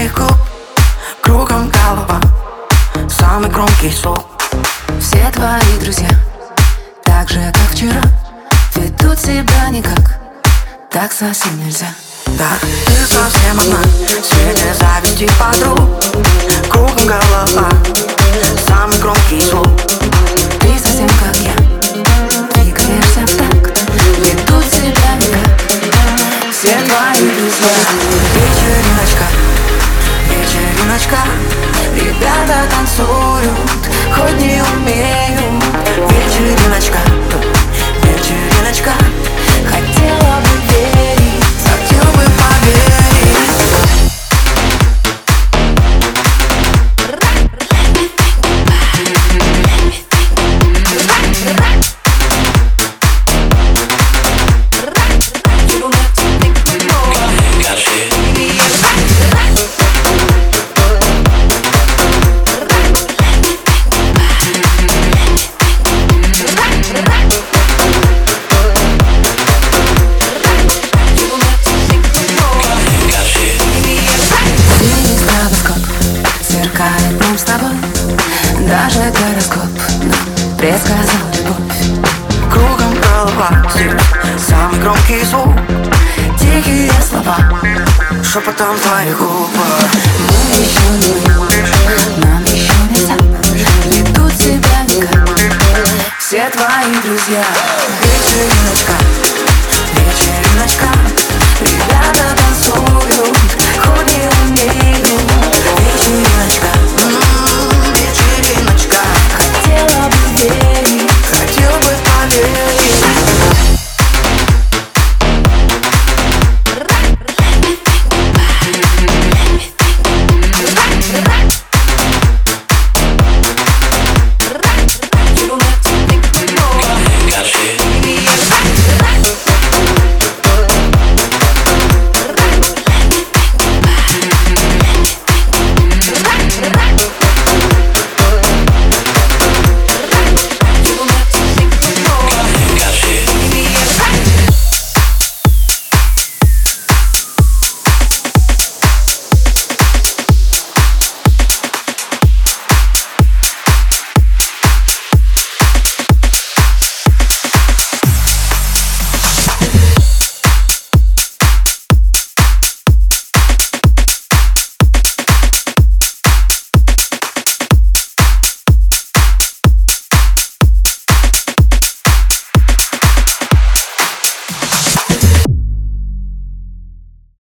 твоих губ Кругом голова. Самый громкий звук. Все твои друзья Так же, как вчера Ведут себя никак. Так совсем нельзя. Да, ты совсем одна Себе заведи подруг Кругом голова. Самый громкий звук. Ты совсем как я. Двигаешься в такт Ведут себя никак. Все твои друзья. Вечериночка. Вечериночка Ребята танцуют Хоть не умеют Даже гороскоп. Нам предсказал любовь. Кругом голова самый громкий звук. Тихие слова. Шепотом твоих губ Мы еще не Нам еще нельзя Ведут себя никак. Все твои друзья